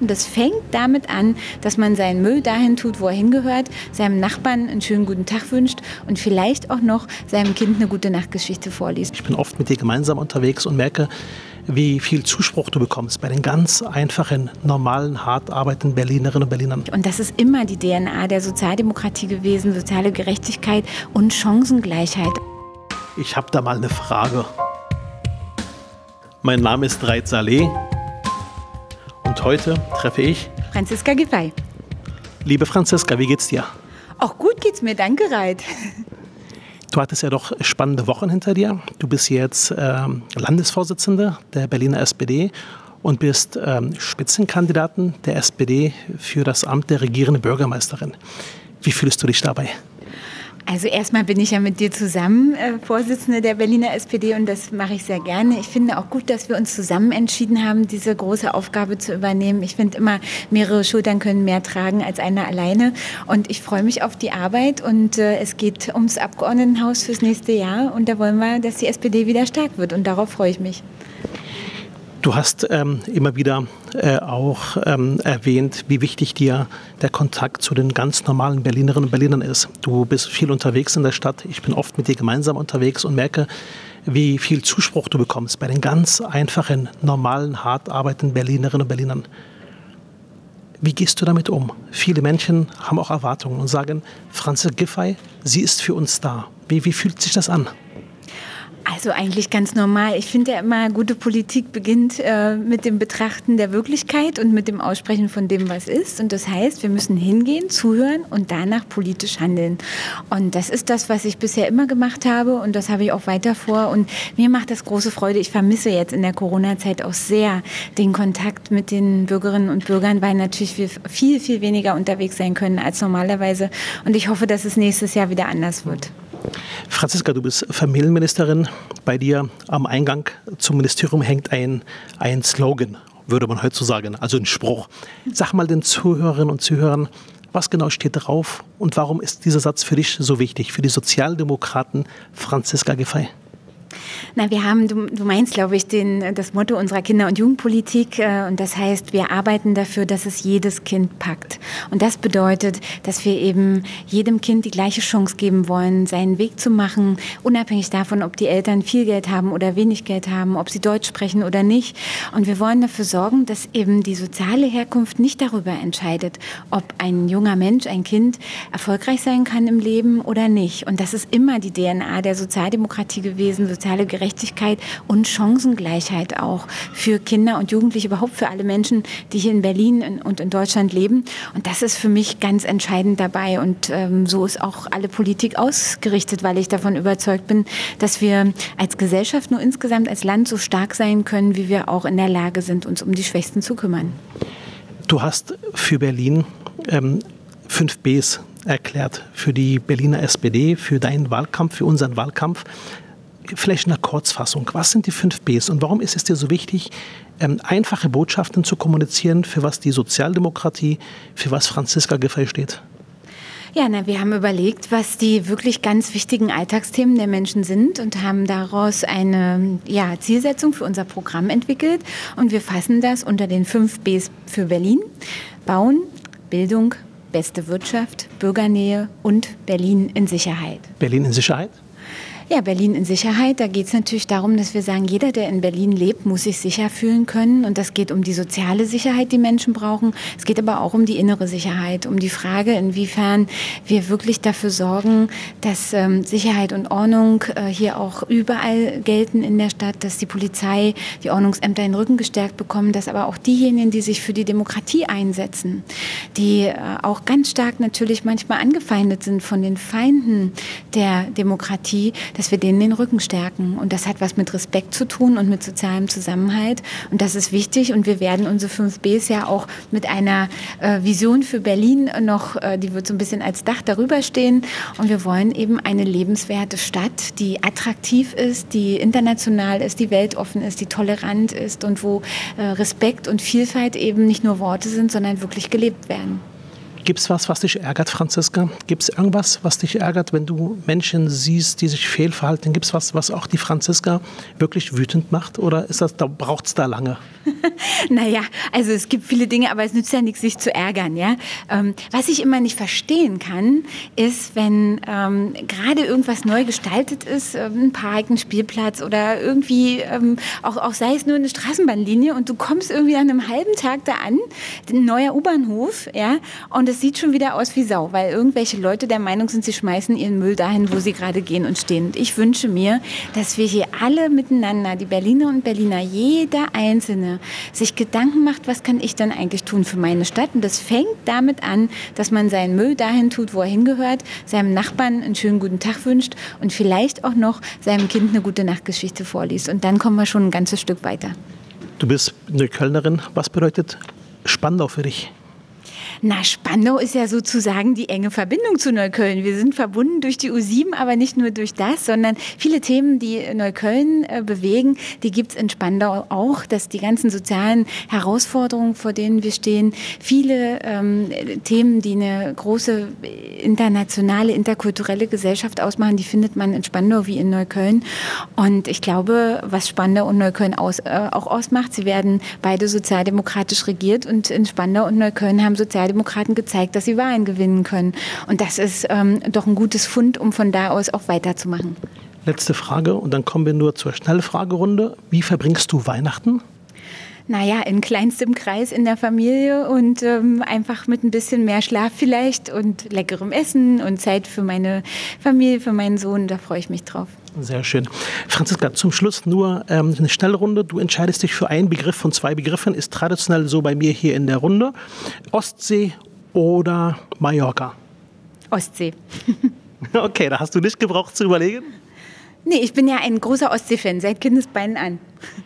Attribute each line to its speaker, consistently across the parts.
Speaker 1: Das fängt damit an, dass man seinen Müll dahin tut, wo er hingehört, seinem Nachbarn einen schönen guten Tag wünscht und vielleicht auch noch seinem Kind eine gute Nachtgeschichte vorliest.
Speaker 2: Ich bin oft mit dir gemeinsam unterwegs und merke, wie viel Zuspruch du bekommst bei den ganz einfachen, normalen, hart arbeitenden Berlinerinnen und Berlinern.
Speaker 1: Und das ist immer die DNA der Sozialdemokratie gewesen, soziale Gerechtigkeit und Chancengleichheit.
Speaker 2: Ich habe da mal eine Frage. Mein Name ist Reit Saleh und heute treffe ich
Speaker 1: Franziska Giffey.
Speaker 2: Liebe Franziska, wie geht's dir?
Speaker 1: Auch gut geht's mir, danke Reit.
Speaker 2: Du hattest ja doch spannende Wochen hinter dir. Du bist jetzt ähm, Landesvorsitzende der Berliner SPD und bist ähm, Spitzenkandidatin der SPD für das Amt der regierenden Bürgermeisterin. Wie fühlst du dich dabei?
Speaker 1: Also erstmal bin ich ja mit dir zusammen äh, Vorsitzende der Berliner SPD und das mache ich sehr gerne. Ich finde auch gut, dass wir uns zusammen entschieden haben, diese große Aufgabe zu übernehmen. Ich finde immer, mehrere Schultern können mehr tragen als eine alleine und ich freue mich auf die Arbeit und äh, es geht ums Abgeordnetenhaus fürs nächste Jahr und da wollen wir, dass die SPD wieder stark wird und darauf freue ich mich.
Speaker 2: Du hast ähm, immer wieder äh, auch ähm, erwähnt, wie wichtig dir der Kontakt zu den ganz normalen Berlinerinnen und Berlinern ist. Du bist viel unterwegs in der Stadt. Ich bin oft mit dir gemeinsam unterwegs und merke, wie viel Zuspruch du bekommst bei den ganz einfachen, normalen, hart arbeitenden Berlinerinnen und Berlinern. Wie gehst du damit um? Viele Menschen haben auch Erwartungen und sagen, Franze Giffey, sie ist für uns da. Wie, wie fühlt sich das an?
Speaker 1: Also eigentlich ganz normal. Ich finde ja immer, gute Politik beginnt äh, mit dem Betrachten der Wirklichkeit und mit dem Aussprechen von dem, was ist. Und das heißt, wir müssen hingehen, zuhören und danach politisch handeln. Und das ist das, was ich bisher immer gemacht habe und das habe ich auch weiter vor. Und mir macht das große Freude. Ich vermisse jetzt in der Corona-Zeit auch sehr den Kontakt mit den Bürgerinnen und Bürgern, weil natürlich wir viel, viel weniger unterwegs sein können als normalerweise. Und ich hoffe, dass es nächstes Jahr wieder anders wird.
Speaker 2: Franziska, du bist Familienministerin. Bei dir am Eingang zum Ministerium hängt ein, ein Slogan, würde man heute so sagen, also ein Spruch. Sag mal den Zuhörerinnen und Zuhörern, was genau steht drauf und warum ist dieser Satz für dich so wichtig, für die Sozialdemokraten Franziska Giffey?
Speaker 1: Na, wir haben, du, du meinst, glaube ich, den, das Motto unserer Kinder- und Jugendpolitik. Äh, und das heißt, wir arbeiten dafür, dass es jedes Kind packt. Und das bedeutet, dass wir eben jedem Kind die gleiche Chance geben wollen, seinen Weg zu machen, unabhängig davon, ob die Eltern viel Geld haben oder wenig Geld haben, ob sie Deutsch sprechen oder nicht. Und wir wollen dafür sorgen, dass eben die soziale Herkunft nicht darüber entscheidet, ob ein junger Mensch, ein Kind erfolgreich sein kann im Leben oder nicht. Und das ist immer die DNA der Sozialdemokratie gewesen, soziale Gerechtigkeit und Chancengleichheit auch für Kinder und Jugendliche, überhaupt für alle Menschen, die hier in Berlin und in Deutschland leben. Und das ist für mich ganz entscheidend dabei. Und ähm, so ist auch alle Politik ausgerichtet, weil ich davon überzeugt bin, dass wir als Gesellschaft nur insgesamt als Land so stark sein können, wie wir auch in der Lage sind, uns um die Schwächsten zu kümmern.
Speaker 2: Du hast für Berlin ähm, fünf Bs erklärt für die Berliner SPD, für deinen Wahlkampf, für unseren Wahlkampf vielleicht in einer Kurzfassung, was sind die fünf Bs und warum ist es dir so wichtig, ähm, einfache Botschaften zu kommunizieren, für was die Sozialdemokratie, für was Franziska Giffey steht?
Speaker 1: Ja, na, wir haben überlegt, was die wirklich ganz wichtigen Alltagsthemen der Menschen sind und haben daraus eine ja, Zielsetzung für unser Programm entwickelt. Und wir fassen das unter den fünf Bs für Berlin. Bauen, Bildung, beste Wirtschaft, Bürgernähe und Berlin in Sicherheit.
Speaker 2: Berlin in Sicherheit?
Speaker 1: Ja, Berlin in Sicherheit. Da geht es natürlich darum, dass wir sagen, jeder, der in Berlin lebt, muss sich sicher fühlen können. Und das geht um die soziale Sicherheit, die Menschen brauchen. Es geht aber auch um die innere Sicherheit, um die Frage, inwiefern wir wirklich dafür sorgen, dass ähm, Sicherheit und Ordnung äh, hier auch überall gelten in der Stadt, dass die Polizei, die Ordnungsämter den Rücken gestärkt bekommen, dass aber auch diejenigen, die sich für die Demokratie einsetzen, die äh, auch ganz stark natürlich manchmal angefeindet sind von den Feinden der Demokratie, dass wir denen den Rücken stärken. Und das hat was mit Respekt zu tun und mit sozialem Zusammenhalt. Und das ist wichtig. Und wir werden unsere 5 Bs ja auch mit einer äh, Vision für Berlin noch, äh, die wird so ein bisschen als Dach darüber stehen. Und wir wollen eben eine lebenswerte Stadt, die attraktiv ist, die international ist, die weltoffen ist, die tolerant ist und wo äh, Respekt und Vielfalt eben nicht nur Worte sind, sondern wirklich gelebt werden.
Speaker 2: Gibt es was, was dich ärgert, Franziska? Gibt es irgendwas, was dich ärgert, wenn du Menschen siehst, die sich fehlverhalten? Gibt es was, was auch die Franziska wirklich wütend macht? Oder da braucht es da lange?
Speaker 1: naja, also es gibt viele Dinge, aber es nützt ja nichts, sich zu ärgern. Ja? Ähm, was ich immer nicht verstehen kann, ist, wenn ähm, gerade irgendwas neu gestaltet ist, äh, ein Park, ein Spielplatz oder irgendwie, ähm, auch, auch sei es nur eine Straßenbahnlinie und du kommst irgendwie an einem halben Tag da an, ein neuer U-Bahnhof, ja, und es sieht schon wieder aus wie Sau, weil irgendwelche Leute der Meinung sind, sie schmeißen ihren Müll dahin, wo sie gerade gehen und stehen. Und ich wünsche mir, dass wir hier alle miteinander, die Berliner und Berliner, jeder Einzelne, sich Gedanken macht, was kann ich denn eigentlich tun für meine Stadt? Und das fängt damit an, dass man seinen Müll dahin tut, wo er hingehört, seinem Nachbarn einen schönen guten Tag wünscht und vielleicht auch noch seinem Kind eine gute Nachtgeschichte vorliest. Und dann kommen wir schon ein ganzes Stück weiter.
Speaker 2: Du bist eine Kölnerin. Was bedeutet Spandau für dich?
Speaker 1: Na, Spandau ist ja sozusagen die enge Verbindung zu Neukölln. Wir sind verbunden durch die U7, aber nicht nur durch das, sondern viele Themen, die Neukölln äh, bewegen, die gibt es in Spandau auch. Dass die ganzen sozialen Herausforderungen, vor denen wir stehen, viele ähm, Themen, die eine große internationale, interkulturelle Gesellschaft ausmachen, die findet man in Spandau wie in Neukölln. Und ich glaube, was Spandau und Neukölln aus, äh, auch ausmacht, sie werden beide sozialdemokratisch regiert und in Spandau und Neukölln haben Sozialdemokraten Sozialdemokraten gezeigt, dass sie Wahlen gewinnen können. Und das ist ähm, doch ein gutes Fund, um von da aus auch weiterzumachen.
Speaker 2: Letzte Frage und dann kommen wir nur zur Schnellfragerunde. Wie verbringst du Weihnachten?
Speaker 1: Naja, in kleinstem Kreis in der Familie und ähm, einfach mit ein bisschen mehr Schlaf vielleicht und leckerem Essen und Zeit für meine Familie, für meinen Sohn. Da freue ich mich drauf.
Speaker 2: Sehr schön. Franziska, zum Schluss nur ähm, eine Schnellrunde. Du entscheidest dich für einen Begriff von zwei Begriffen. Ist traditionell so bei mir hier in der Runde. Ostsee oder Mallorca?
Speaker 1: Ostsee.
Speaker 2: okay, da hast du nicht gebraucht zu überlegen?
Speaker 1: Nee, ich bin ja ein großer Ostsee-Fan, seit Kindesbeinen an.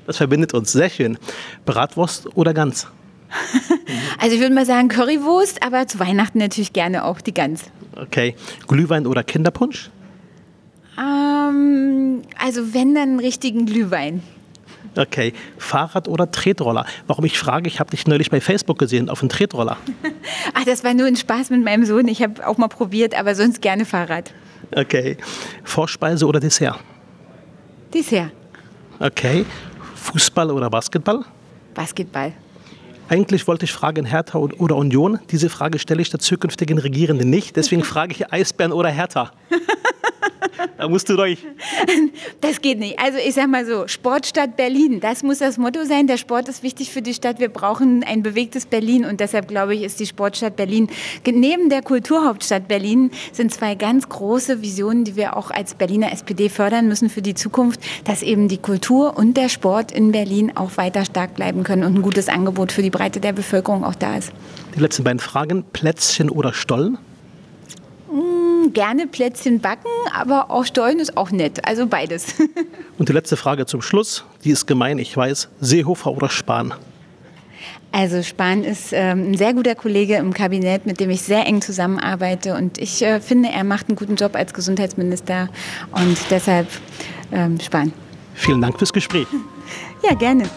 Speaker 2: Das verbindet uns, sehr schön. Bratwurst oder Gans?
Speaker 1: Also ich würde mal sagen Currywurst, aber zu Weihnachten natürlich gerne auch die Gans.
Speaker 2: Okay. Glühwein oder Kinderpunsch?
Speaker 1: Ähm, also wenn dann einen richtigen Glühwein.
Speaker 2: Okay. Fahrrad oder Tretroller? Warum ich frage, ich habe dich neulich bei Facebook gesehen auf einem Tretroller.
Speaker 1: Ach, das war nur ein Spaß mit meinem Sohn. Ich habe auch mal probiert, aber sonst gerne Fahrrad.
Speaker 2: Okay. Vorspeise oder Dessert?
Speaker 1: Dessert.
Speaker 2: Okay. Fußball oder Basketball?
Speaker 1: Basketball.
Speaker 2: Eigentlich wollte ich fragen Hertha oder Union. Diese Frage stelle ich der zukünftigen Regierenden nicht. Deswegen frage ich Eisbären oder Hertha. Da musst du durch.
Speaker 1: Das geht nicht. Also ich sag mal so, Sportstadt Berlin, das muss das Motto sein. Der Sport ist wichtig für die Stadt. Wir brauchen ein bewegtes Berlin und deshalb glaube ich, ist die Sportstadt Berlin neben der Kulturhauptstadt Berlin sind zwei ganz große Visionen, die wir auch als Berliner SPD fördern müssen für die Zukunft, dass eben die Kultur und der Sport in Berlin auch weiter stark bleiben können und ein gutes Angebot für die Breite der Bevölkerung auch da ist.
Speaker 2: Die letzten beiden Fragen, Plätzchen oder Stollen?
Speaker 1: Gerne Plätzchen backen, aber auch Stollen ist auch nett. Also beides.
Speaker 2: Und die letzte Frage zum Schluss, die ist gemein, ich weiß. Seehofer oder Spahn?
Speaker 1: Also Spahn ist ähm, ein sehr guter Kollege im Kabinett, mit dem ich sehr eng zusammenarbeite. Und ich äh, finde, er macht einen guten Job als Gesundheitsminister. Und deshalb ähm, Spahn.
Speaker 2: Vielen Dank fürs Gespräch.
Speaker 1: Ja, gerne.